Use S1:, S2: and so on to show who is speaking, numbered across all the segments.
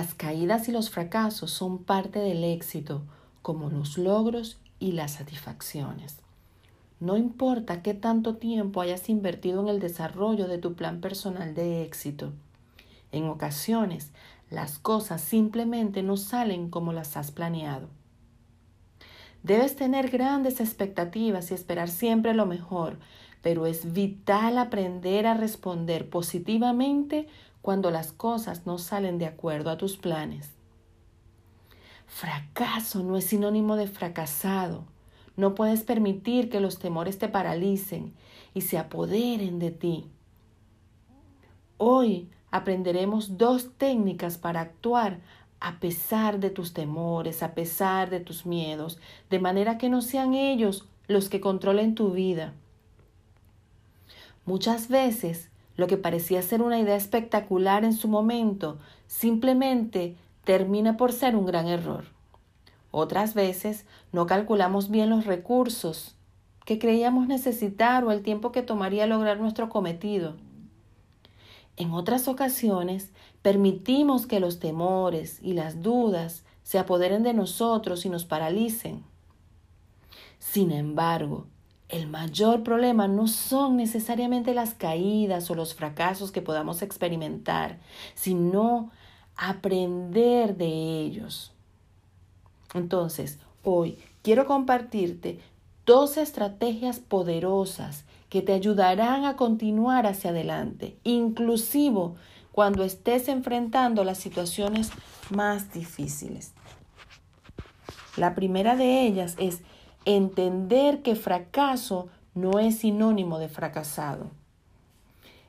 S1: Las caídas y los fracasos son parte del éxito, como los logros y las satisfacciones. No importa qué tanto tiempo hayas invertido en el desarrollo de tu plan personal de éxito. En ocasiones, las cosas simplemente no salen como las has planeado. Debes tener grandes expectativas y esperar siempre lo mejor, pero es vital aprender a responder positivamente cuando las cosas no salen de acuerdo a tus planes. Fracaso no es sinónimo de fracasado. No puedes permitir que los temores te paralicen y se apoderen de ti. Hoy aprenderemos dos técnicas para actuar a pesar de tus temores, a pesar de tus miedos, de manera que no sean ellos los que controlen tu vida. Muchas veces lo que parecía ser una idea espectacular en su momento simplemente termina por ser un gran error. Otras veces no calculamos bien los recursos que creíamos necesitar o el tiempo que tomaría lograr nuestro cometido. En otras ocasiones permitimos que los temores y las dudas se apoderen de nosotros y nos paralicen. Sin embargo, el mayor problema no son necesariamente las caídas o los fracasos que podamos experimentar, sino aprender de ellos. Entonces, hoy quiero compartirte dos estrategias poderosas que te ayudarán a continuar hacia adelante, inclusive cuando estés enfrentando las situaciones más difíciles. La primera de ellas es entender que fracaso no es sinónimo de fracasado.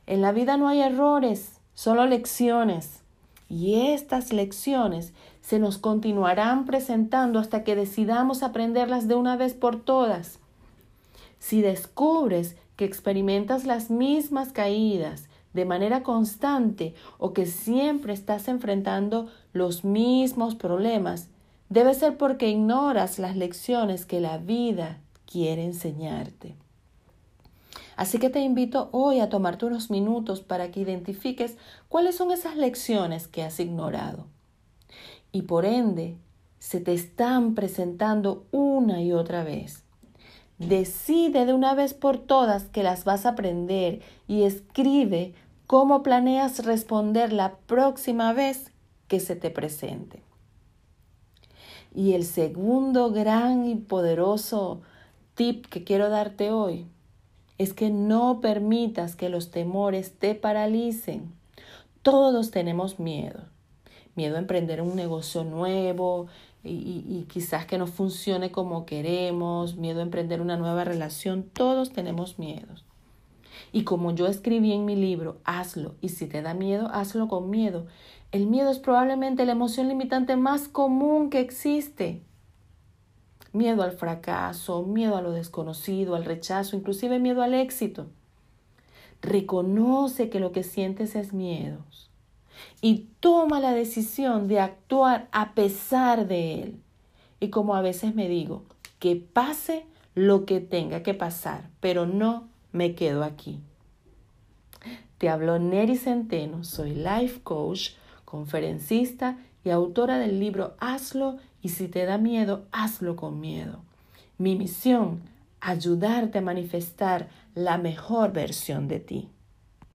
S1: En la vida no hay errores, solo lecciones. Y estas lecciones se nos continuarán presentando hasta que decidamos aprenderlas de una vez por todas. Si descubres que experimentas las mismas caídas de manera constante o que siempre estás enfrentando los mismos problemas, debe ser porque ignoras las lecciones que la vida quiere enseñarte. Así que te invito hoy a tomarte unos minutos para que identifiques cuáles son esas lecciones que has ignorado. Y por ende, se te están presentando una y otra vez. Decide de una vez por todas que las vas a aprender y escribe cómo planeas responder la próxima vez que se te presente. Y el segundo gran y poderoso tip que quiero darte hoy es que no permitas que los temores te paralicen. Todos tenemos miedo. Miedo a emprender un negocio nuevo, y, quizás que no funcione como queremos, miedo a emprender una nueva relación, todos tenemos miedos. Y como yo escribí en mi libro, hazlo, y si te da miedo, hazlo con miedo. El miedo es probablemente la emoción limitante más común que existe. Miedo al fracaso, miedo a lo desconocido, al rechazo, inclusive miedo al éxito. Reconoce que lo que sientes es miedo y toma la decisión de actuar a pesar de él. Y como a veces me digo, que pase lo que tenga que pasar, pero no me quedo aquí. Te habló Neri Centeno, soy life coach, conferencista y autora del libro Hazlo y si te da miedo, hazlo con miedo. Mi misión, ayudarte a manifestar la mejor versión de ti.